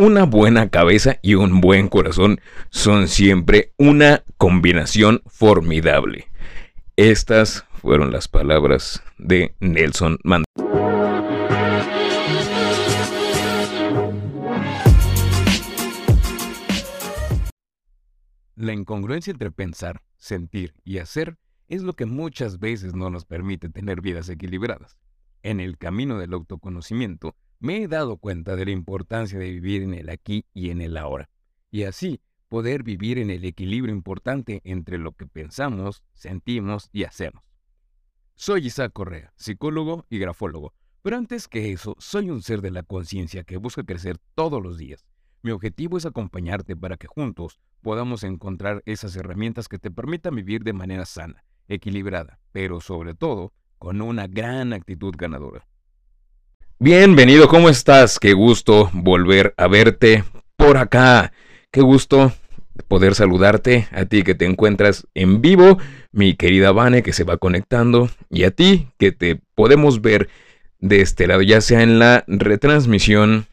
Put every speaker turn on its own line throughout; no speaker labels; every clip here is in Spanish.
Una buena cabeza y un buen corazón son siempre una combinación formidable. Estas fueron las palabras de Nelson Mandela. La incongruencia entre pensar, sentir y hacer es lo que muchas veces no nos permite tener vidas equilibradas. En el camino del autoconocimiento, me he dado cuenta de la importancia de vivir en el aquí y en el ahora, y así poder vivir en el equilibrio importante entre lo que pensamos, sentimos y hacemos. Soy Isaac Correa, psicólogo y grafólogo, pero antes que eso, soy un ser de la conciencia que busca crecer todos los días. Mi objetivo es acompañarte para que juntos podamos encontrar esas herramientas que te permitan vivir de manera sana, equilibrada, pero sobre todo con una gran actitud ganadora. Bienvenido, ¿cómo estás? Qué gusto volver a verte por acá. Qué gusto poder saludarte a ti que te encuentras en vivo, mi querida Vane que se va conectando y a ti que te podemos ver de este lado, ya sea en la retransmisión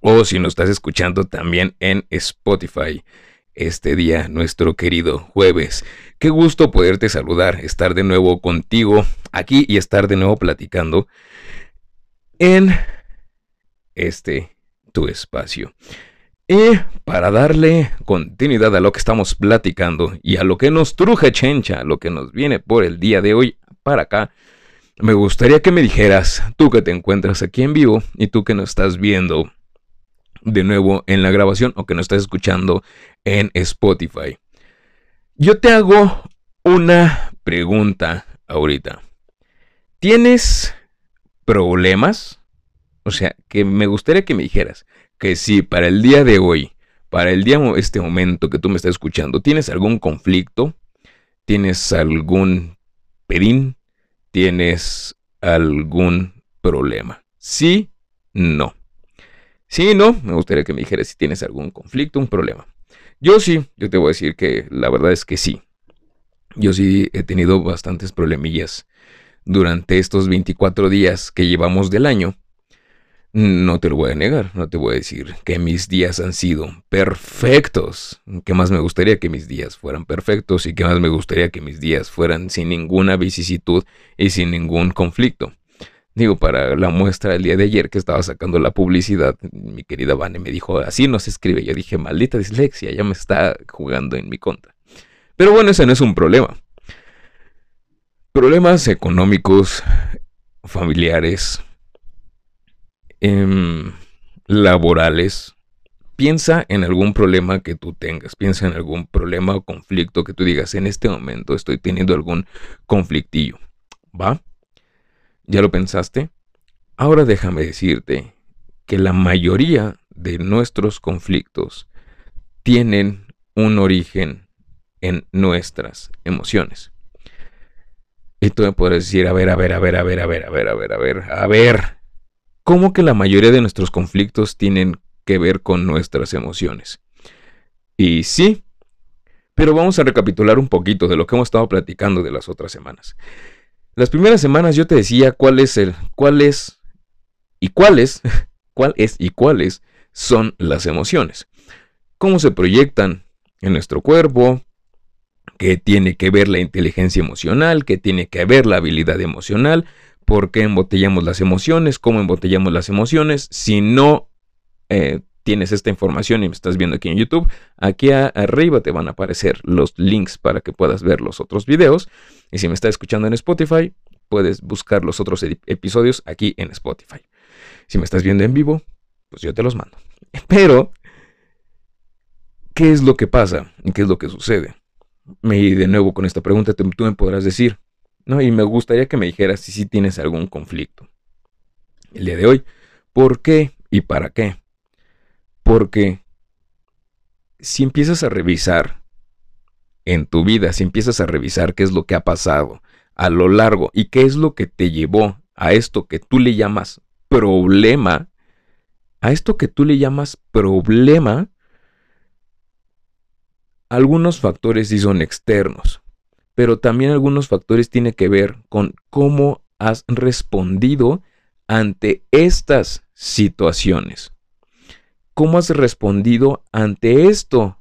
o si nos estás escuchando también en Spotify. Este día, nuestro querido jueves. Qué gusto poderte saludar, estar de nuevo contigo aquí y estar de nuevo platicando en este tu espacio. Y para darle continuidad a lo que estamos platicando y a lo que nos truje chencha, lo que nos viene por el día de hoy para acá, me gustaría que me dijeras, tú que te encuentras aquí en vivo y tú que nos estás viendo de nuevo en la grabación o que nos estás escuchando en Spotify. Yo te hago una pregunta ahorita. ¿Tienes problemas. O sea, que me gustaría que me dijeras que si para el día de hoy, para el día, este momento que tú me estás escuchando, tienes algún conflicto, tienes algún pedín, tienes algún problema. Sí, no. Sí, no, me gustaría que me dijeras si tienes algún conflicto, un problema. Yo sí, yo te voy a decir que la verdad es que sí. Yo sí he tenido bastantes problemillas durante estos 24 días que llevamos del año, no te lo voy a negar, no te voy a decir que mis días han sido perfectos, que más me gustaría que mis días fueran perfectos y que más me gustaría que mis días fueran sin ninguna vicisitud y sin ningún conflicto. Digo, para la muestra del día de ayer que estaba sacando la publicidad, mi querida Vane me dijo, así no se escribe. Yo dije, maldita dislexia, ya me está jugando en mi contra. Pero bueno, ese no es un problema. Problemas económicos, familiares, em, laborales. Piensa en algún problema que tú tengas, piensa en algún problema o conflicto que tú digas, en este momento estoy teniendo algún conflictillo. ¿Va? ¿Ya lo pensaste? Ahora déjame decirte que la mayoría de nuestros conflictos tienen un origen en nuestras emociones. Y tú me puedes decir, a ver, a ver, a ver, a ver, a ver, a ver, a ver, a ver, a ver. ¿Cómo que la mayoría de nuestros conflictos tienen que ver con nuestras emociones? Y sí, pero vamos a recapitular un poquito de lo que hemos estado platicando de las otras semanas. Las primeras semanas yo te decía cuál es el, cuál es y cuáles, cuál es y cuáles son las emociones. Cómo se proyectan en nuestro cuerpo, que tiene que ver la inteligencia emocional, que tiene que ver la habilidad emocional, por qué embotellamos las emociones, cómo embotellamos las emociones. Si no eh, tienes esta información y me estás viendo aquí en YouTube, aquí arriba te van a aparecer los links para que puedas ver los otros videos. Y si me estás escuchando en Spotify, puedes buscar los otros episodios aquí en Spotify. Si me estás viendo en vivo, pues yo te los mando. Pero, ¿qué es lo que pasa qué es lo que sucede? Y de nuevo con esta pregunta tú, me podrás decir, ¿no? Y me gustaría que me dijeras si sí tienes algún conflicto. El día de hoy, ¿por qué y para qué? Porque si empiezas a revisar en tu vida, si empiezas a revisar qué es lo que ha pasado a lo largo y qué es lo que te llevó a esto que tú le llamas problema, a esto que tú le llamas problema, algunos factores sí son externos, pero también algunos factores tienen que ver con cómo has respondido ante estas situaciones.
cómo has respondido ante esto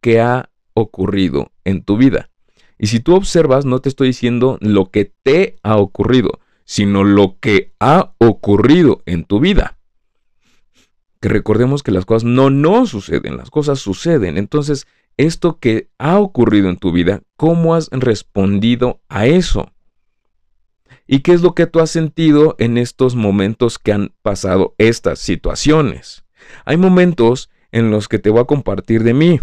que ha ocurrido en tu vida. Y si tú observas, no te estoy diciendo lo que te ha ocurrido, sino lo que ha ocurrido en tu vida. Que recordemos que las cosas no no suceden, las cosas suceden. Entonces, esto que ha ocurrido en tu vida, ¿cómo has respondido a eso? ¿Y qué es lo que tú has sentido en estos momentos que han pasado estas situaciones? Hay momentos en los que te voy a compartir de mí,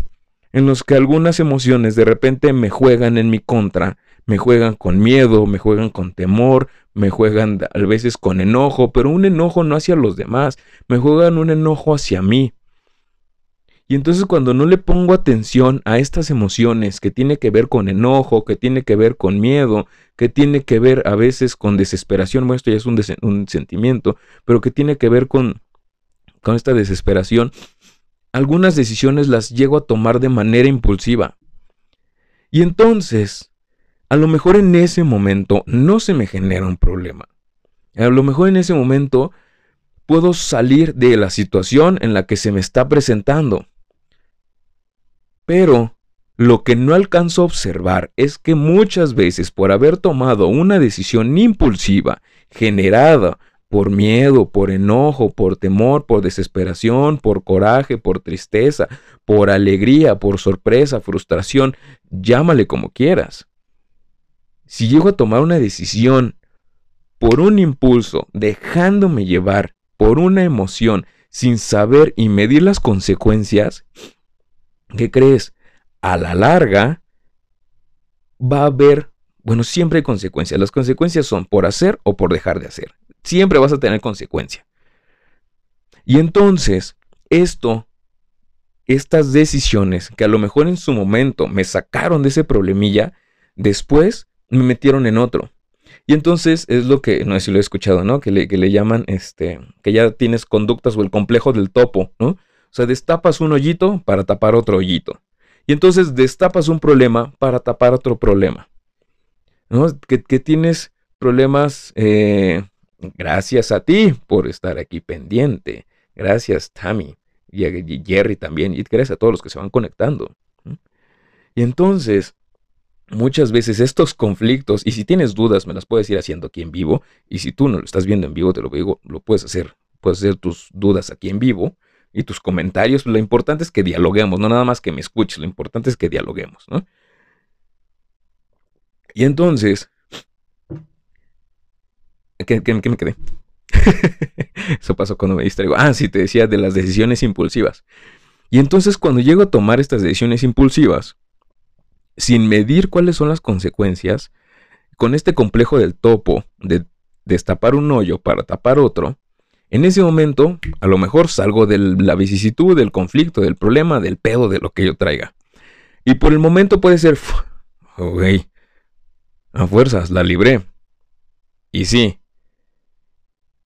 en los que algunas emociones de repente me juegan en mi contra, me juegan con miedo, me juegan con temor, me juegan a veces con enojo, pero un enojo no hacia los demás, me juegan un enojo hacia mí. Y entonces cuando no le pongo atención a estas emociones que tiene que ver con enojo, que tiene que ver con miedo, que tiene que ver a veces con desesperación, bueno, esto ya es un, sentimiento, pero que tiene que ver con, con esta desesperación, algunas decisiones las llego a tomar de manera impulsiva. Y entonces, a lo mejor en ese momento no se me genera un problema. A lo mejor en ese momento puedo salir de la situación en la que se me está presentando. Pero lo que no alcanzo a observar es que muchas veces por haber tomado una decisión impulsiva, generada por miedo, por enojo, por temor, por desesperación, por coraje, por tristeza, por alegría, por sorpresa, frustración, llámale como quieras. Si llego a tomar una decisión por un impulso, dejándome llevar por una emoción, sin saber y medir las consecuencias, ¿qué crees? A la larga va a haber, bueno, siempre hay consecuencias. Las consecuencias son por hacer o por dejar de hacer. Siempre vas a tener consecuencia. Y entonces, esto, estas decisiones que a lo mejor en su momento me sacaron de ese problemilla, después me metieron en otro. Y entonces es lo que, no sé si lo he escuchado, ¿no? Que le, que le llaman, este, que ya tienes conductas o el complejo del topo, ¿no? Sea, destapas un hoyito para tapar otro hoyito. Y entonces destapas un problema para tapar otro problema. ¿no? Que, tienes problemas eh, gracias a ti por estar aquí pendiente. Gracias, Tammy. Y a Jerry también. Y gracias a todos los que se van conectando. Y entonces, muchas veces estos conflictos, y si tienes dudas, me las puedes ir haciendo aquí en vivo. Y si tú no lo estás viendo en vivo, te lo digo, lo puedes hacer. Puedes hacer tus dudas aquí en vivo y tus comentarios. Lo importante es que dialoguemos, no nada más que me escuches, lo importante es que dialoguemos, ¿no? Y entonces, ¿qué, me quedé? Eso pasó cuando me distraigo. Ah, sí, te decía de las decisiones impulsivas. Y entonces cuando llego a tomar estas decisiones impulsivas, sin medir cuáles son las consecuencias, con este complejo del topo, de destapar un hoyo para tapar otro, en ese momento, a lo mejor salgo de la vicisitud, del conflicto, del problema, del pedo, de lo que yo traiga. Y por el momento puede ser, ok, a fuerzas, la libré. Y sí.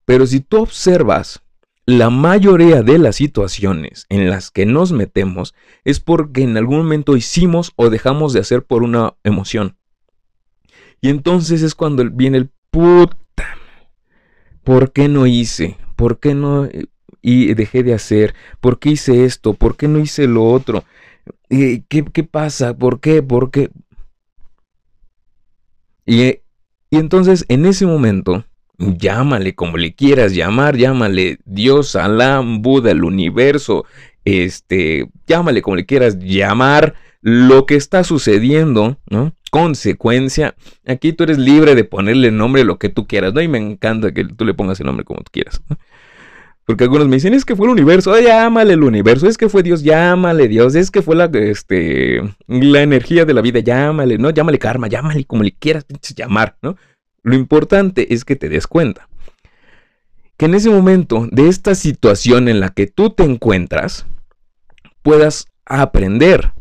Pero si tú observas, la mayoría de las situaciones en las que nos metemos es porque en algún momento hicimos o dejamos de hacer por una emoción. Y entonces es cuando viene el puta. ¿Por qué no hice? ¿Por qué no y dejé de hacer? ¿Por qué hice esto? ¿Por qué no hice lo otro? ¿Qué, qué pasa? ¿Por qué? ¿Por qué? Y, y entonces en ese momento, llámale como le quieras llamar, llámale Dios, Alá, Buda, el universo, este, llámale como le quieras llamar, lo que está sucediendo, ¿no? Consecuencia. Aquí tú eres libre de ponerle nombre lo que tú quieras, ¿no? Y me encanta que tú le pongas el nombre como tú quieras. Porque algunos me dicen, es que fue el universo, llámale el universo, es que fue Dios, llámale Dios, es que fue la, este, la energía de la vida, llámale, ¿no? Llámale karma, llámale como le quieras llamar, ¿no? Lo importante es que te des cuenta que en ese momento de esta situación en la que tú te encuentras, puedas aprender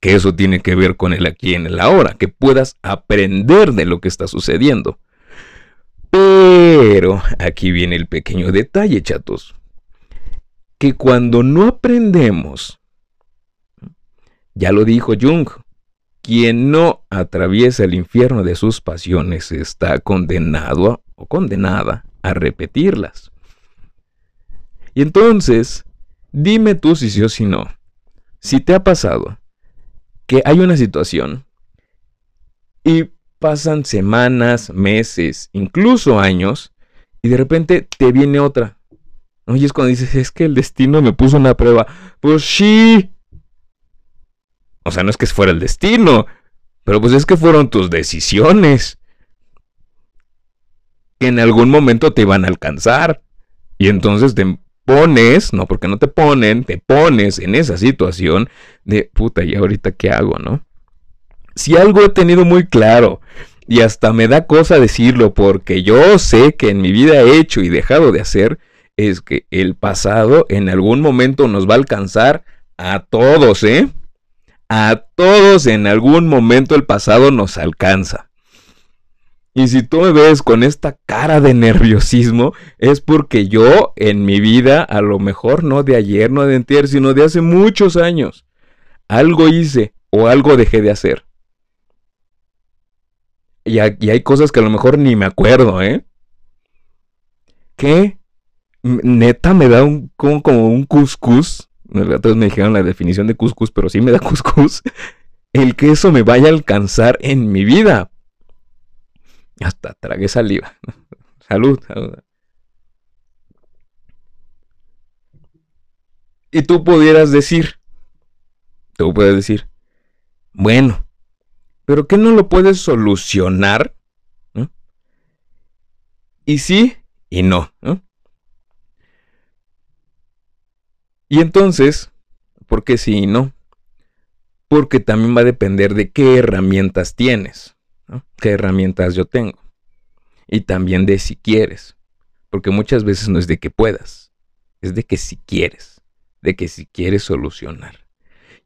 que eso tiene que ver con el aquí en el ahora, que puedas aprender de lo que está sucediendo. Pero aquí viene el pequeño detalle, chatos, que cuando no aprendemos, ya lo dijo Jung, quien no atraviesa el infierno de sus pasiones está condenado o condenada a repetirlas. Y entonces, Dime tú si sí o si no. Si te ha pasado que hay una situación y pasan semanas, meses, incluso años, y de repente te viene otra. Y es cuando dices, es que el destino me puso una prueba. Pues sí. O sea, no es que fuera el destino, pero pues es que fueron tus decisiones. Que en algún momento te iban a alcanzar. Y entonces te pones, no porque no te ponen, te pones en esa situación de puta, ¿y ahorita qué hago, no? Si algo he tenido muy claro, y hasta me da cosa decirlo porque yo sé que en mi vida he hecho y dejado de hacer, es que el pasado en algún momento nos va a alcanzar a todos, ¿eh? A todos en algún momento el pasado nos alcanza. Y si tú me ves con esta cara de nerviosismo, es porque yo en mi vida, a lo mejor no de ayer, no de antier, sino de hace muchos años, algo hice o algo dejé de hacer. Y, hay cosas que a lo mejor ni me acuerdo, ¿eh? Que neta me da un, como, un cuscús. Otros me dijeron la definición de cuscús, pero sí me da cuscús. El que eso me vaya a alcanzar en mi vida. Hasta tragué saliva. Salud, Y tú pudieras decir, tú puedes decir, bueno, pero ¿qué no lo puedes solucionar? Y sí y no. Y entonces, ¿por qué sí y no? Porque también va a depender de qué herramientas tienes qué herramientas yo tengo. Y también de si quieres. Porque muchas veces no es de que puedas, es de que si quieres, de que si quieres solucionar.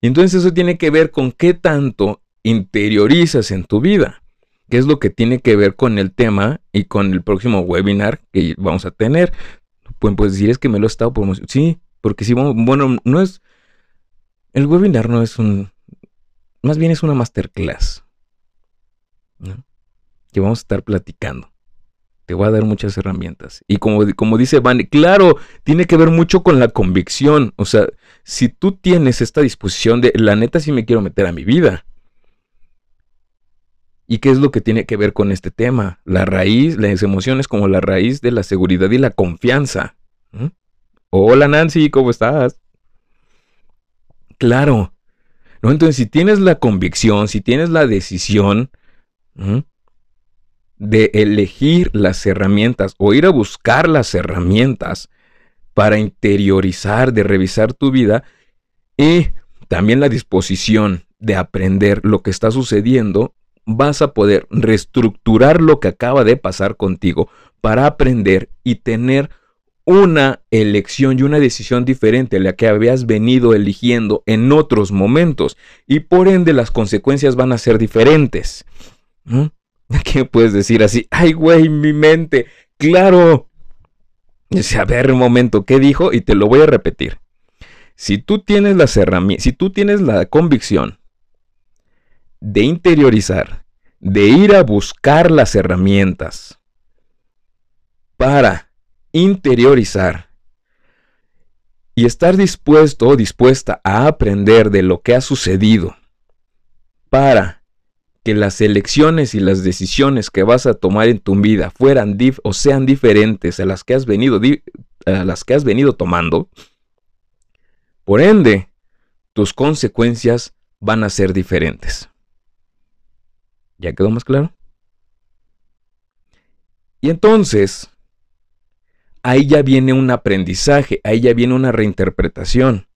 Y entonces eso tiene que ver con qué tanto interiorizas en tu vida, que es lo que tiene que ver con el tema y con el próximo webinar que vamos a tener. Pueden pues decir, es que me lo he estado promocionando. Sí, porque si, bueno, no es, el webinar no es un, más bien es una masterclass que vamos a estar platicando. Te voy a dar muchas herramientas. Y como, como dice Van, claro, tiene que ver mucho con la convicción. O sea, si tú tienes esta disposición de, la neta sí me quiero meter a mi vida. ¿Y qué es lo que tiene que ver con este tema? La raíz, las emociones como la raíz de la seguridad y la confianza. Hola Nancy, ¿cómo estás? Claro. ¿No? Entonces, si tienes la convicción, si tienes la decisión, de elegir las herramientas o ir a buscar las herramientas para interiorizar, de revisar tu vida y también la disposición de aprender lo que está sucediendo, vas a poder reestructurar lo que acaba de pasar contigo para aprender y tener una elección y una decisión diferente a la que habías venido eligiendo en otros momentos y por ende las consecuencias van a ser diferentes. ¿Qué puedes decir así? Ay, güey, mi mente. Claro. Dice, a ver un momento, ¿qué dijo? Y te lo voy a repetir. Si tú tienes las herramientas, si tú tienes la convicción de interiorizar, de ir a buscar las herramientas para interiorizar y estar dispuesto o dispuesta a aprender de lo que ha sucedido para que las elecciones y las decisiones que vas a tomar en tu vida fueran o sean diferentes a las que has venido a las que has venido tomando, por ende, tus consecuencias van a ser diferentes. ¿Ya quedó más claro? Y entonces, ahí ya viene un aprendizaje, ahí ya viene una reinterpretación.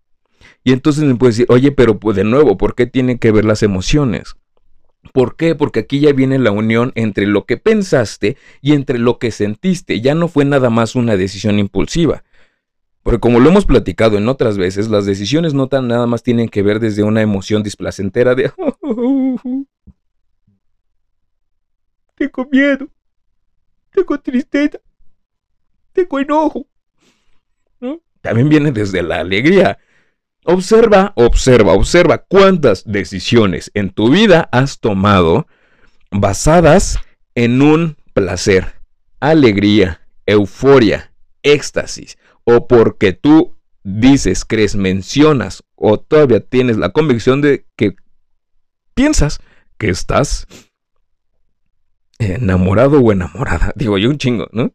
Y entonces me puedes decir, oye, pero pues de nuevo, ¿por qué tienen que ver las emociones? ¿Por qué? Porque aquí ya viene la unión entre lo que pensaste y entre lo que sentiste. Ya no fue nada más una decisión impulsiva. Porque como lo hemos platicado en otras veces, las decisiones no tan nada más tienen que ver desde una emoción displacentera de... tengo miedo, tengo tristeza, tengo enojo. También viene desde la alegría. Observa, observa, observa cuántas decisiones en tu vida has tomado basadas en un placer, alegría, euforia, éxtasis, o porque tú dices, crees, mencionas o todavía tienes la convicción de que piensas que estás enamorado o enamorada. Digo yo un chingo, ¿no?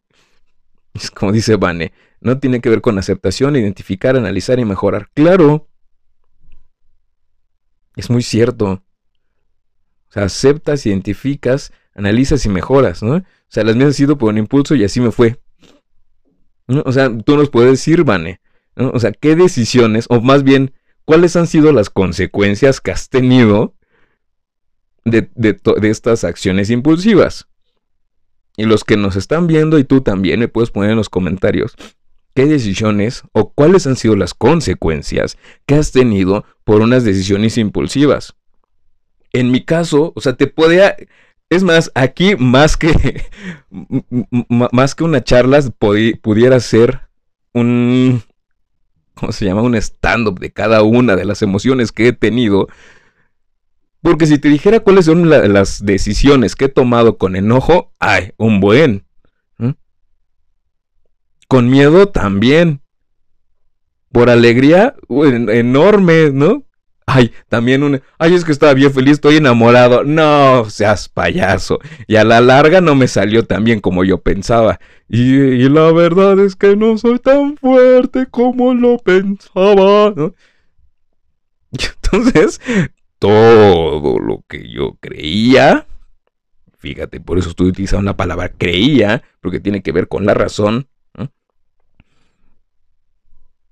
Es como dice Vane, no tiene que ver con aceptación, identificar, analizar y mejorar. Claro. Es muy cierto. O sea, aceptas, identificas, analizas y mejoras, ¿no? O sea, las mías han sido por un impulso y así me fue. O sea, tú nos puedes decir, Vane, o sea, ¿qué decisiones, o más bien, cuáles han sido las consecuencias que has tenido de, de estas acciones impulsivas? Y los que nos están viendo y tú también me puedes poner en los comentarios qué decisiones o cuáles han sido las consecuencias que has tenido por unas decisiones impulsivas. En mi caso, o sea, te podía... Es más, aquí más que, más que una charla pudiera ser un, ¿cómo se llama? Un stand-up de cada una de las emociones que he tenido. Porque si te dijera cuáles son las decisiones que he tomado con enojo, ay, un buen. Con miedo también. Por alegría, enorme, ¿no? Ay, también un... Ay, es que estaba bien feliz, estoy enamorado. No, seas payaso. Y a la larga no me salió tan bien como yo pensaba. Y, la verdad es que no soy tan fuerte como lo pensaba. ¿no? Y entonces, todo lo que yo creía... Fíjate, por eso estoy utilizando la palabra creía, porque tiene que ver con la razón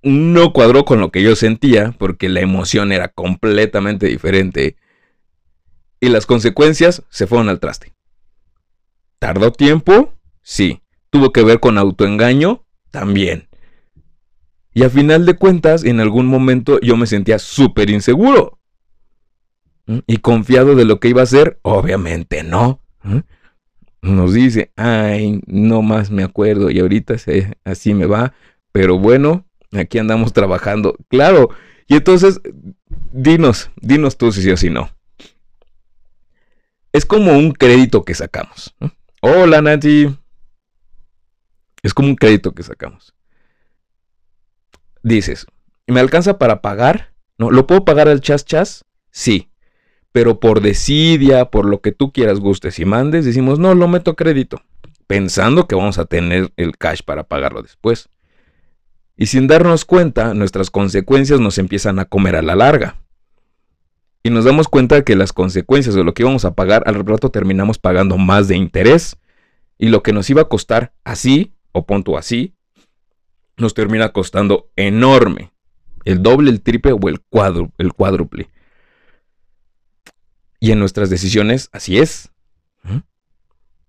no cuadró con lo que yo sentía, porque la emoción era completamente diferente. Y las consecuencias se fueron al traste. ¿Tardó tiempo? Sí. ¿Tuvo que ver con autoengaño? También. Y a final de cuentas, en algún momento yo me sentía súper inseguro. ¿Mm? ¿Y confiado de lo que iba a hacer? Obviamente no. ¿Mm? Nos dice, ay, no más me acuerdo y ahorita así me va. Pero bueno, Aquí andamos trabajando. Claro. Y entonces, dinos, dinos tú si sí o si no. Es como un crédito que sacamos. Hola, Nati. Es como un crédito que sacamos. Dices, ¿me alcanza para pagar? ¿No? ¿Lo puedo pagar al chas chas? Sí. Pero por desidia, por lo que tú quieras, gustes y mandes, decimos, no, lo meto a crédito. Pensando que vamos a tener el cash para pagarlo después. Y sin darnos cuenta, nuestras consecuencias nos empiezan a comer a la larga. Y nos damos cuenta que las consecuencias de lo que íbamos a pagar, al rato terminamos pagando más de interés. Y lo que nos iba a costar así, o punto así, nos termina costando enorme. El doble, el triple o el, el cuádruple. Y en nuestras decisiones, así es. ¿Mm?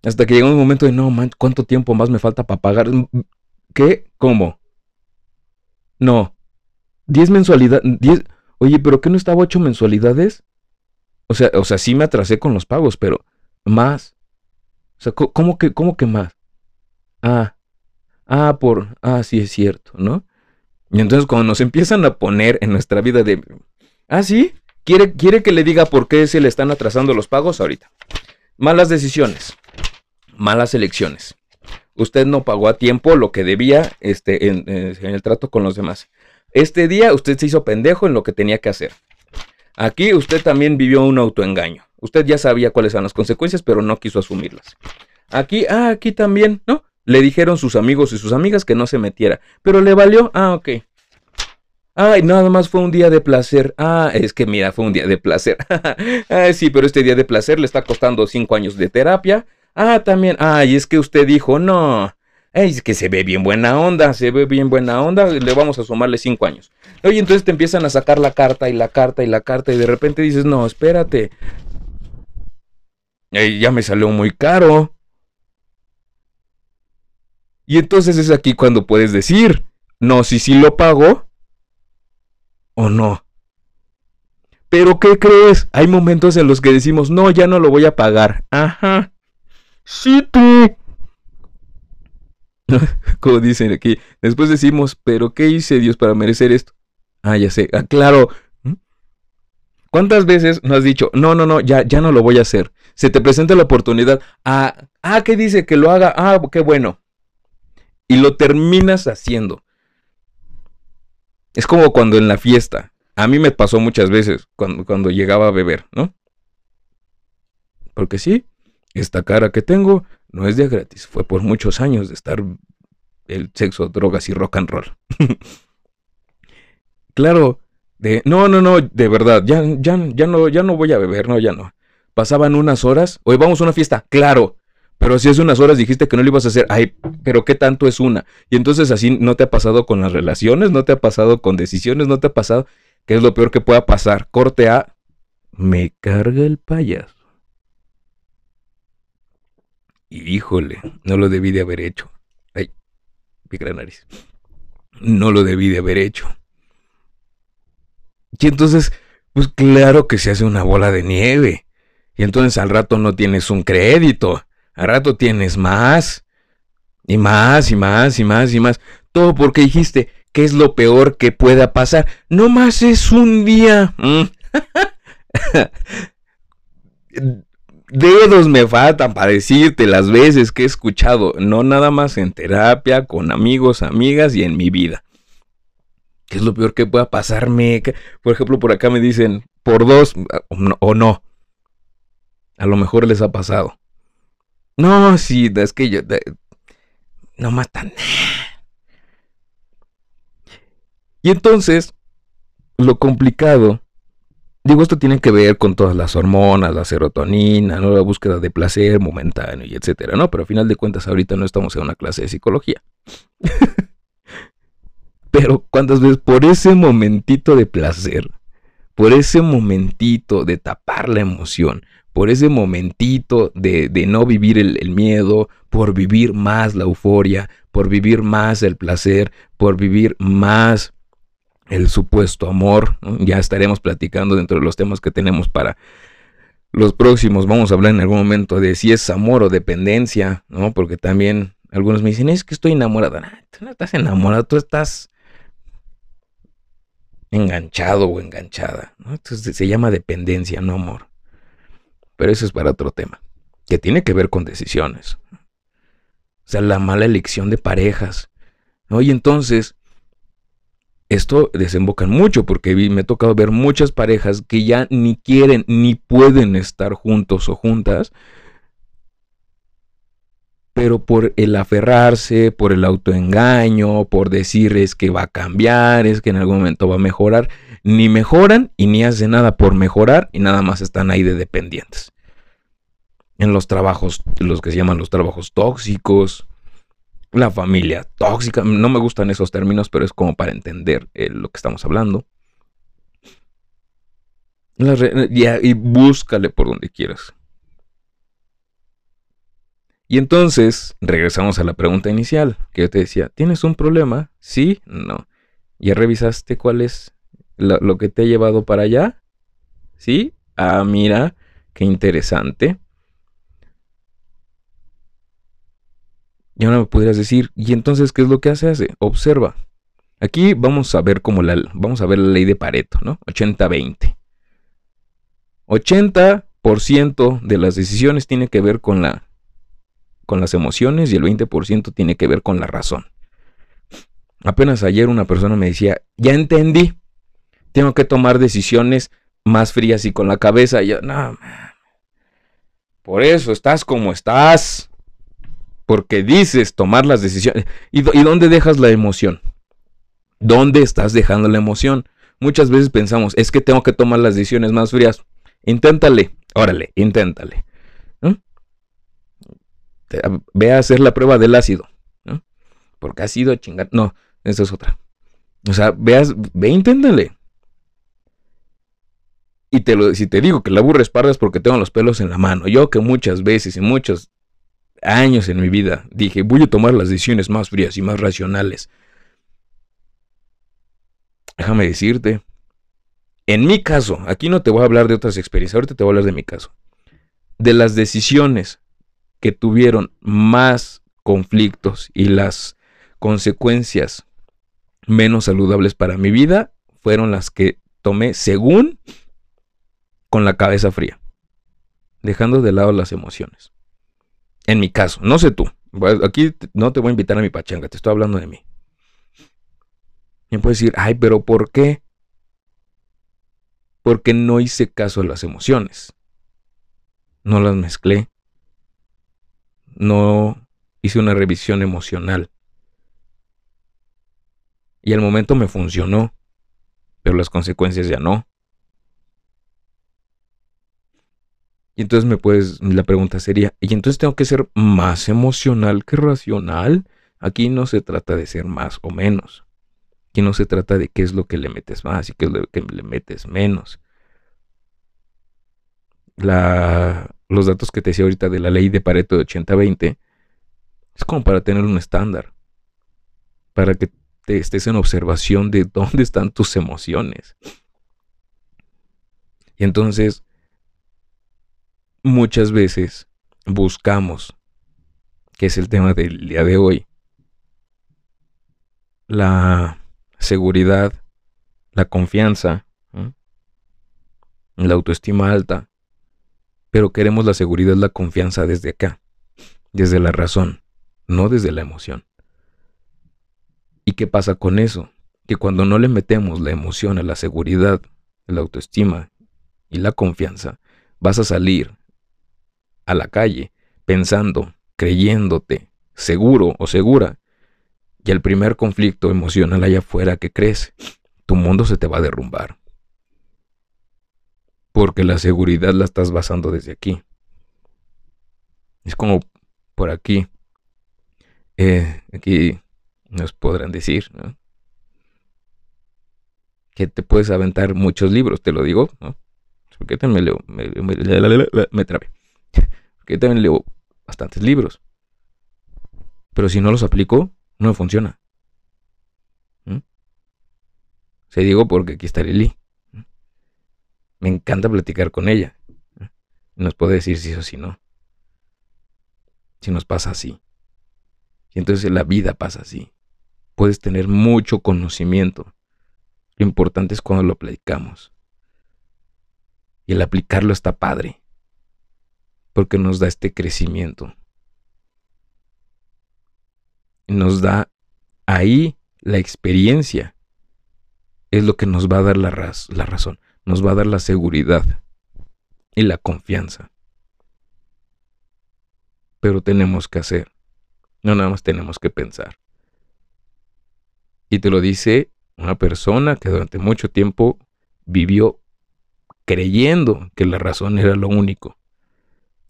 Hasta que llega un momento de, no, man, ¿cuánto tiempo más me falta para pagar? ¿Qué? ¿Cómo? No. 10 mensualidades. Oye, ¿pero qué no estaba ocho mensualidades? O sea, o sea, sí me atrasé con los pagos, pero más. O sea, ¿cómo que, cómo que más? Ah. Ah, por. Ah, sí es cierto, ¿no? Y entonces cuando nos empiezan a poner en nuestra vida de. Ah, sí. ¿Quiere, quiere que le diga por qué se le están atrasando los pagos ahorita? Malas decisiones. Malas elecciones usted no pagó a tiempo lo que debía este, en, el trato con los demás. Este día usted se hizo pendejo en lo que tenía que hacer. Aquí usted también vivió un autoengaño. Usted ya sabía cuáles eran las consecuencias, pero no quiso asumirlas. Aquí, ah, aquí también, ¿no? Le dijeron sus amigos y sus amigas que no se metiera. Pero le valió, ah, ok. Ay, nada más fue un día de placer. Ah, es que mira, fue un día de placer. ah, sí, pero este día de placer le está costando cinco años de terapia, Ah, también. Ay, es que usted dijo, no. Es que se ve bien buena onda, se ve bien buena onda, le vamos a sumarle cinco años. Oye, entonces te empiezan a sacar la carta y la carta y la carta y de repente dices, no, espérate. ya me salió muy caro. Y entonces es aquí cuando puedes decir, no, si sí lo pago o no. Pero ¿qué crees? Hay momentos en los que decimos, no, ya no lo voy a pagar. Ajá. Sí, tú. Como dicen aquí. Después decimos, pero ¿qué hice Dios para merecer esto? Ah, ya sé. Ah, claro. ¿Mm? ¿Cuántas veces no has dicho, no, no, no, ya, ya no lo voy a hacer? Se te presenta la oportunidad. Ah, ah, ¿qué dice? Que lo haga. Ah, qué bueno. Y lo terminas haciendo. Es como cuando en la fiesta, a mí me pasó muchas veces cuando, cuando llegaba a beber, ¿no? Porque sí, esta cara que tengo no es de gratis, fue por muchos años de estar el sexo, drogas y rock and roll. claro, de no, no, no, de verdad, ya, ya, ya no, ya no voy a beber, no, ya no. Pasaban unas horas, hoy vamos a una fiesta, claro. Pero si hace unas horas dijiste que no lo ibas a hacer, ay, pero ¿qué tanto es una? Y entonces así no te ha pasado con las relaciones, no te ha pasado con decisiones, no te ha pasado, ¿qué es lo peor que pueda pasar? Corte A, me carga el payaso. Híjole, no lo debí de haber hecho. Ay, pica la nariz. No lo debí de haber hecho. Y entonces, pues claro que se hace una bola de nieve. Y entonces al rato no tienes un crédito. Al rato tienes más. Y más, y más, y más, y más. Todo porque dijiste, ¿qué es lo peor que pueda pasar? No más es un día. Dedos me faltan para decirte las veces que he escuchado, no nada más en terapia, con amigos, amigas y en mi vida. ¿Qué es lo peor que pueda pasarme? Por ejemplo, por acá me dicen, por dos o no. A lo mejor les ha pasado. No, sí, es que yo... no matan. Y entonces, lo complicado, digo, esto tiene que ver con todas las hormonas, la serotonina, la búsqueda de placer momentáneo y etcétera, ¿no? Pero a final de cuentas, ahorita no estamos en una clase de psicología. Pero cuántas veces por ese momentito de placer, por ese momentito de tapar la emoción, por ese momentito de, no vivir el, miedo, por vivir más la euforia, por vivir más el placer, por vivir más el supuesto amor. Ya estaremos platicando dentro de los temas que tenemos para los próximos. Vamos a hablar en algún momento de si es amor o dependencia, ¿no? Porque también algunos me dicen, es que estoy enamorada. tú no estás enamorado, tú estás enganchado o enganchada. Entonces se llama dependencia, no amor. Pero eso es para otro tema, que tiene que ver con decisiones. O sea, la mala elección de parejas. ¿no? Y entonces, esto desemboca mucho, porque me ha tocado ver muchas parejas que ya ni quieren ni pueden estar juntos o juntas, pero por el aferrarse, por el autoengaño, por decir es que va a cambiar, es que en algún momento va a mejorar, ni mejoran y ni hacen nada por mejorar y nada más están ahí de dependientes. En los trabajos, los que se llaman los trabajos tóxicos, la familia tóxica, no me gustan esos términos, pero es como para entender eh, lo que estamos hablando. y búscale por donde quieras. Y entonces regresamos a la pregunta inicial, que yo te decía, ¿tienes un problema? Sí, no. ¿Ya revisaste cuál es lo, que te ha llevado para allá? ¿Sí? Ah, mira, qué interesante. Y ahora me podrías decir, ¿y entonces qué es lo que hace? hace? Observa. Aquí vamos a ver como la, vamos a ver la ley de Pareto, ¿no? 80-20. 80% de las decisiones tiene que ver con, la, con las emociones y el 20% tiene que ver con la razón. Apenas ayer una persona me decía, ya entendí, tengo que tomar decisiones más frías y con la cabeza. Y yo, no, por eso estás como estás. Porque dices tomar las decisiones. ¿Y, dónde dejas la emoción? ¿Dónde estás dejando la emoción? Muchas veces pensamos, es que tengo que tomar las decisiones más frías. Inténtale, órale, inténtale. Ve a hacer la prueba del ácido. Porque ácido chingar. No, esa es otra. O sea, veas, ve, inténtale. Y te lo, si te digo que la burra es porque tengo los pelos en la mano. Yo que muchas veces y muchos años en mi vida dije, voy a tomar las decisiones más frías y más racionales. Déjame decirte, en mi caso, aquí no te voy a hablar de otras experiencias, ahorita te voy a hablar de mi caso. De las decisiones que tuvieron más conflictos y las consecuencias menos saludables para mi vida fueron las que tomé según con la cabeza fría, dejando de lado las emociones. En mi caso, no sé tú, aquí no te voy a invitar a mi pachanga, te estoy hablando de mí. Y puede decir, ay, pero ¿por qué? Porque no hice caso a las emociones. No las mezclé. No hice una revisión emocional. Y al momento me funcionó, pero las consecuencias ya no. Entonces me puedes, la pregunta sería, ¿y entonces tengo que ser más emocional que racional? Aquí no se trata de ser más o menos. Aquí no se trata de qué es lo que le metes más y qué es lo que le metes menos. Los datos que te decía ahorita de la ley de Pareto de 80-20 es como para tener un estándar. Para que te estés en observación de dónde están tus emociones. Y entonces, muchas veces buscamos, que es el tema del día de hoy, la seguridad, la confianza, la autoestima alta, pero queremos la seguridad, la confianza desde acá, desde la razón, no desde la emoción. ¿Y qué pasa con eso? Que cuando no le metemos la emoción a la seguridad, la autoestima y la confianza, vas a salir a la calle pensando, creyéndote, seguro o segura, y el primer conflicto emocional allá afuera que crees, tu mundo se te va a derrumbar. Porque la seguridad la estás basando desde aquí. Es como por aquí. Eh, aquí nos podrán decir, Que te puedes aventar muchos libros, te lo digo, ¿no? Porque también leo, me, me, me. Porque también leo bastantes libros. Pero si no los aplico, no funciona. Se digo porque aquí está Lili. Me encanta platicar con ella. Nos puede decir si o si no. Si nos pasa así. Y entonces la vida pasa así puedes tener mucho conocimiento. Lo importante es cuando lo aplicamos. Y el aplicarlo está padre, porque nos da este crecimiento. Nos da ahí la experiencia. Es lo que nos va a dar la, la razón, nos va a dar la seguridad y la confianza. Pero tenemos que hacer, no nada más tenemos que pensar. Y te lo dice una persona que durante mucho tiempo vivió creyendo que la razón era lo único.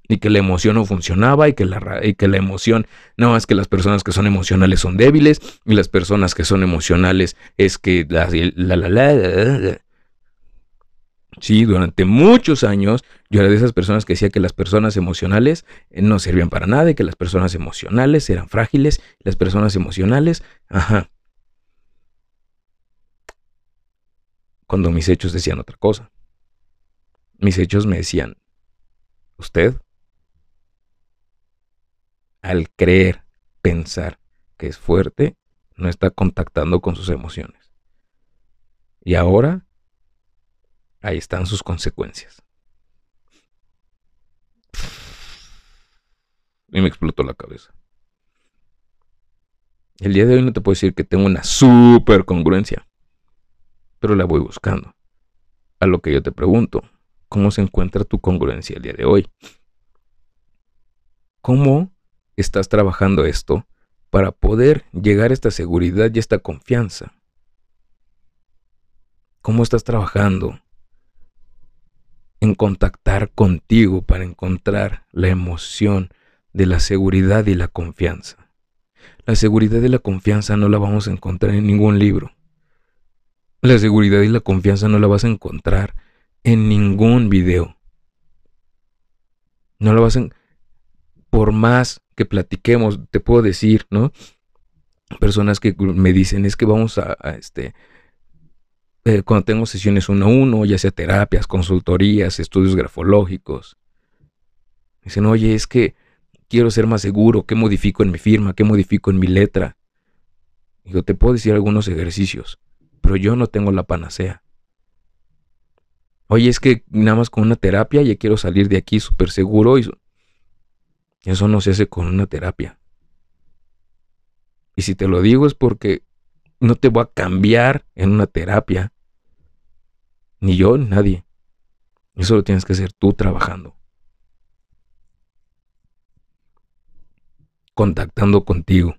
Y que la emoción no funcionaba y que la, y que la emoción, no, es que las personas que son emocionales son débiles y las personas que son emocionales es que la, la, la, la Sí, durante muchos años yo era de esas personas que decía que las personas emocionales eh, no servían para nada y que las personas emocionales eran frágiles, las personas emocionales, ajá. cuando mis hechos decían otra cosa. Mis hechos me decían, usted, al creer, pensar que es fuerte, no está contactando con sus emociones. Y ahora, ahí están sus consecuencias. Y me explotó la cabeza. El día de hoy no te puedo decir que tengo una super congruencia pero la voy buscando. A lo que yo te pregunto, ¿cómo se encuentra tu congruencia el día de hoy? ¿Cómo estás trabajando esto para poder llegar a esta seguridad y esta confianza? ¿Cómo estás trabajando en contactar contigo para encontrar la emoción de la seguridad y la confianza? La seguridad y la confianza no la vamos a encontrar en ningún libro. La seguridad y la confianza no la vas a encontrar en ningún video. No la vas a... Por más que platiquemos, te puedo decir, ¿no? Personas que me dicen, es que vamos a, este... Eh, cuando tengo sesiones uno a uno, ya sea terapias, consultorías, estudios grafológicos. Dicen, oye, es que quiero ser más seguro, ¿qué modifico en mi firma? ¿Qué modifico en mi letra? yo te puedo decir algunos ejercicios pero yo no tengo la panacea. Oye, es que nada más con una terapia ya quiero salir de aquí súper seguro y eso no se hace con una terapia. Y si te lo digo es porque no te voy a cambiar en una terapia. Ni yo, ni nadie. Eso lo tienes que hacer tú trabajando. Contactando contigo.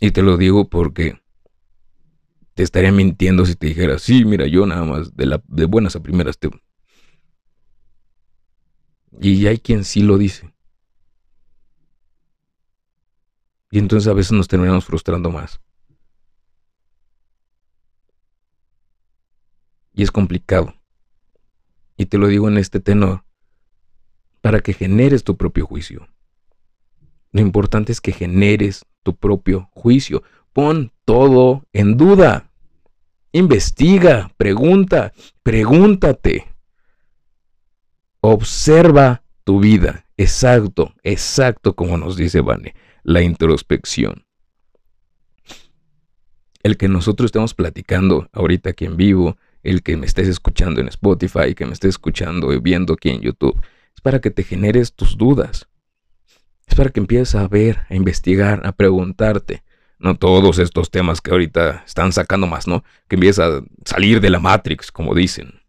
Y te lo digo porque te estaría mintiendo si te dijera, sí, mira, yo nada más de, la, de buenas a primeras te... Y hay quien sí lo dice. Y entonces a veces nos terminamos frustrando más. Y es complicado. Y te lo digo en este tenor, para que generes tu propio juicio. Lo importante es que generes tu propio juicio. Pon todo en duda. Investiga, pregunta, pregúntate. Observa tu vida. Exacto, exacto como nos dice Vane, la introspección. El que nosotros estemos platicando ahorita aquí en vivo, el que me estés escuchando en Spotify, que me estés escuchando y viendo aquí en YouTube, es para que te generes tus dudas. Es para que empieces a ver, a investigar, a preguntarte. No todos estos temas que ahorita están sacando más, ¿no? Que empieces a salir de la Matrix, como dicen.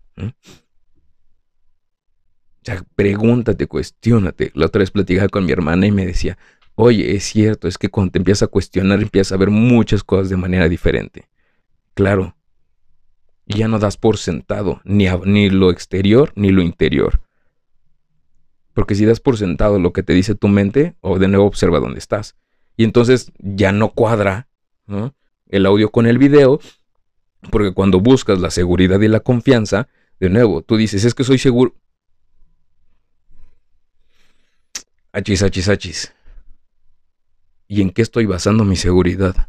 Sea, pregúntate, cuestionate. La otra vez platicaba con mi hermana y me decía, oye, es cierto, es que cuando te empiezas a cuestionar empiezas a ver muchas cosas de manera diferente. Claro. Ya no das por sentado ni, ni lo exterior ni lo interior. Porque si das por sentado lo que te dice tu mente, o de nuevo observa dónde estás. Y entonces ya no cuadra el audio con el video, porque cuando buscas la seguridad y la confianza, de nuevo, tú dices, es que soy seguro. Achis, achis, achis. ¿Y en qué estoy basando mi seguridad?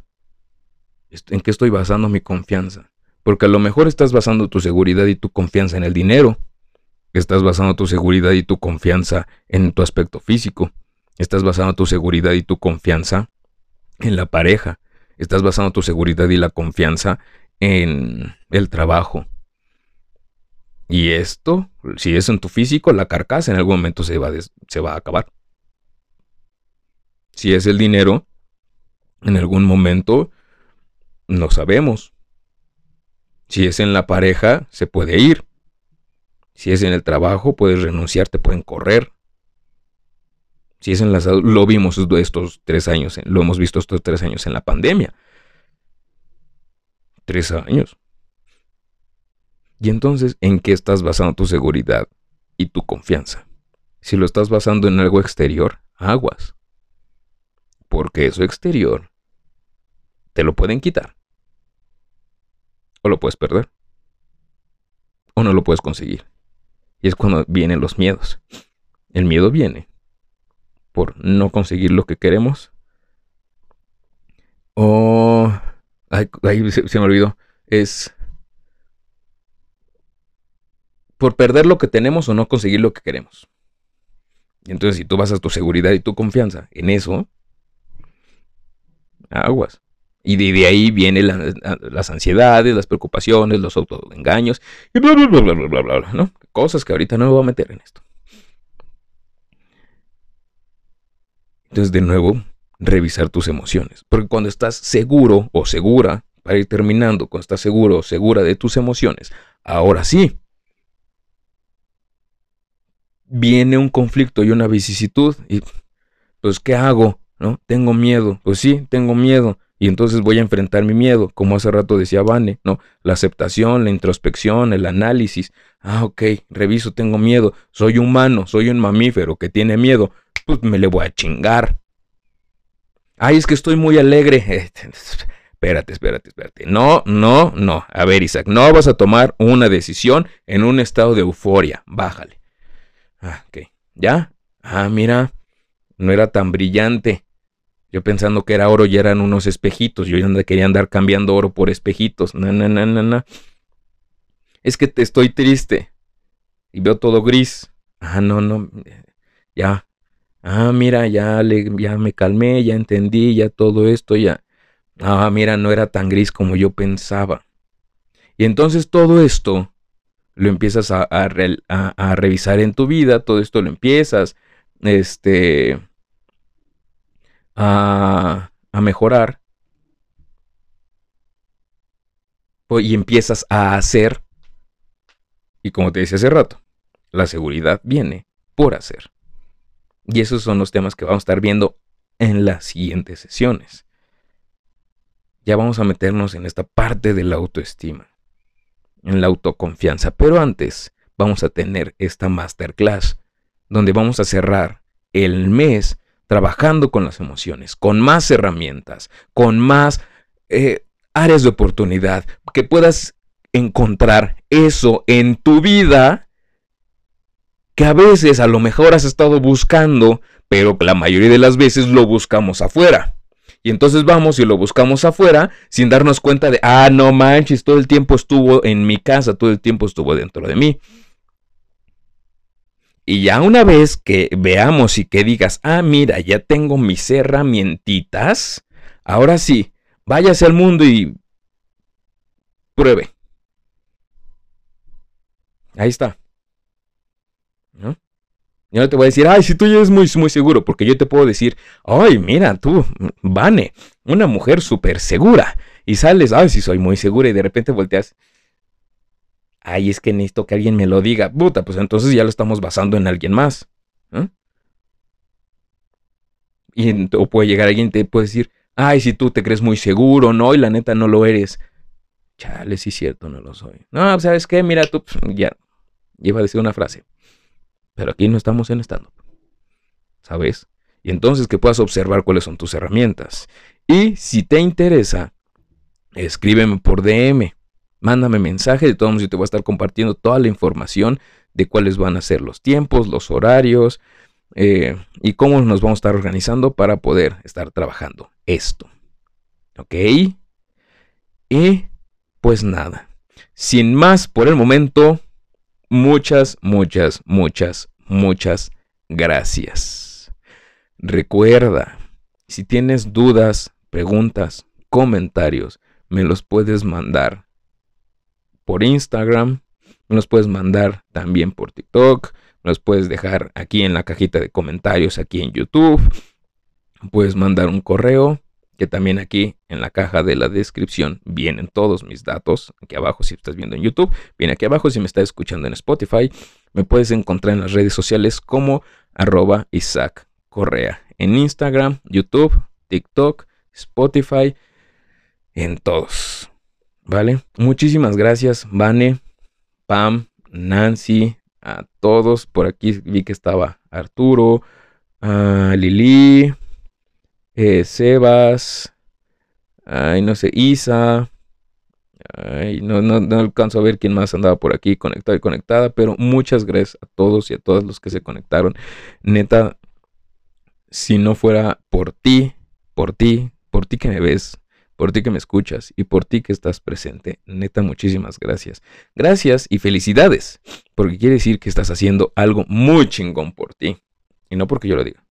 ¿En qué estoy basando mi confianza? Porque a lo mejor estás basando tu seguridad y tu confianza en el dinero. Estás basando tu seguridad y tu confianza en tu aspecto físico. Estás basando tu seguridad y tu confianza en la pareja. Estás basando tu seguridad y la confianza en el trabajo. Y esto, si es en tu físico, la carcasa en algún momento se va, se va a acabar. Si es el dinero, en algún momento no sabemos. Si es en la pareja, se puede ir. Si es en el trabajo, puedes renunciar, te pueden correr. Si es en la salud, lo vimos estos tres años, lo hemos visto estos tres años en la pandemia. Tres años. Y entonces, ¿en qué estás basando tu seguridad y tu confianza? Si lo estás basando en algo exterior, aguas. Porque eso exterior te lo pueden quitar. O lo puedes perder. O no lo puedes conseguir. Y es cuando vienen los miedos. El miedo viene por no conseguir lo que queremos. O... ahí se, me olvidó. Es... Por perder lo que tenemos o no conseguir lo que queremos. Entonces si tú basas tu seguridad y tu confianza en eso, aguas. Y de, ahí vienen las ansiedades, las preocupaciones, los autoengaños y bla, bla, bla, bla, bla, bla, bla, ¿no? Cosas que ahorita no me voy a meter en esto. Entonces, de nuevo, revisar tus emociones. Porque cuando estás seguro o segura, para ir terminando, cuando estás seguro o segura de tus emociones, ahora sí, viene un conflicto y una vicisitud y pues ¿qué hago? ¿No? Tengo miedo. Pues sí, tengo miedo. Y entonces voy a enfrentar mi miedo, como hace rato decía Vane, ¿no? La aceptación, la introspección, el análisis. Ah, ok, reviso, tengo miedo. Soy humano, soy un mamífero que tiene miedo. Pues me le voy a chingar. Ay, es que estoy muy alegre. espérate, espérate, espérate. No, no, no. A ver, Isaac, no vas a tomar una decisión en un estado de euforia. Bájale. Ah, ok. ¿Ya? Ah, mira, no era tan brillante. Yo pensando que era oro y eran unos espejitos. Yo quería andar cambiando oro por espejitos. No, no, no, no, no. Es que te estoy triste. Y veo todo gris. Ah, no, no. Ya. Ah, mira, ya, le, ya me calmé, ya entendí, ya todo esto, ya. Ah, mira, no era tan gris como yo pensaba. Y entonces todo esto lo empiezas a, a revisar en tu vida, todo esto lo empiezas, este, a, mejorar y empiezas a hacer. Y como te decía hace rato, la seguridad viene por hacer. Y esos son los temas que vamos a estar viendo en las siguientes sesiones. Ya vamos a meternos en esta parte de la autoestima, en la autoconfianza. Pero antes vamos a tener esta masterclass donde vamos a cerrar el mes trabajando con las emociones, con más herramientas, con más eh, áreas de oportunidad, que puedas encontrar eso en tu vida que a veces a lo mejor has estado buscando, pero la mayoría de las veces lo buscamos afuera. Y entonces vamos y lo buscamos afuera sin darnos cuenta de, ah, no manches, todo el tiempo estuvo en mi casa, todo el tiempo estuvo dentro de mí. Y ya una vez que veamos y que digas, ah, mira, ya tengo mis herramientitas, ahora sí, váyase al mundo y pruebe. Ahí está. ¿No? Yo no te voy a decir, ay, si tú ya eres muy, muy seguro, porque yo te puedo decir, ay, mira, tú, Vane, una mujer súper segura. Y sales, ay, si soy muy segura, y de repente volteas, ay, es que necesito que alguien me lo diga. Puta, pues entonces ya lo estamos basando en alguien más. Y, o puede llegar alguien y te puede decir, ay, si tú te crees muy seguro, no, y la neta no lo eres. Chale, sí es cierto, no lo soy. No, ¿sabes qué? Mira, tú, ya, iba a decir una frase. Pero aquí no estamos en estando. ¿Sabes? Y entonces que puedas observar cuáles son tus herramientas. Y si te interesa, escríbeme por DM. Mándame mensaje, de todos modos yo te voy a estar compartiendo toda la información de cuáles van a ser los tiempos, los horarios eh, y cómo nos vamos a estar organizando para poder estar trabajando esto. ¿Ok? Y pues nada, sin más por el momento, muchas, muchas, muchas, muchas gracias. Recuerda, si tienes dudas, preguntas, comentarios, me los puedes mandar por Instagram, me los puedes mandar también por TikTok, me los puedes dejar aquí en la cajita de comentarios aquí en YouTube, puedes mandar un correo, que también aquí en la caja de la descripción vienen todos mis datos, aquí abajo si estás viendo en YouTube, viene aquí abajo si me estás escuchando en Spotify, me puedes encontrar en las redes sociales como arroba Isaac Correa, en Instagram, YouTube, TikTok, Spotify, en todos. ¿Vale? Muchísimas gracias, Vane, Pam, Nancy, a todos. Por aquí vi que estaba Arturo, a Lili, eh, Sebas, ay, no sé, Isa. Ay, no, no, no, alcanzo a ver quién más andaba por aquí conectado y conectada, pero muchas gracias a todos y a todos los que se conectaron. Neta, si no fuera por ti, por ti, por ti que me ves, por ti que me escuchas y por ti que estás presente. Neta, muchísimas gracias. Gracias y felicidades, porque quiere decir que estás haciendo algo muy chingón por ti. Y no porque yo lo diga,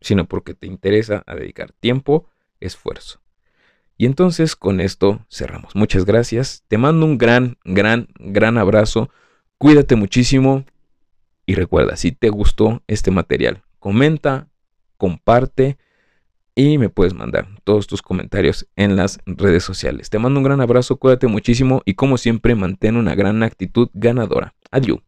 sino porque te interesa a dedicar tiempo, esfuerzo. Y entonces con esto cerramos. Muchas gracias. Te mando un gran, gran, gran abrazo. Cuídate muchísimo. Y recuerda, si te gustó este material, comenta, comparte y me puedes mandar todos tus comentarios en las redes sociales. Te mando un gran abrazo, cuídate muchísimo y como siempre mantén una gran actitud ganadora. Adiós.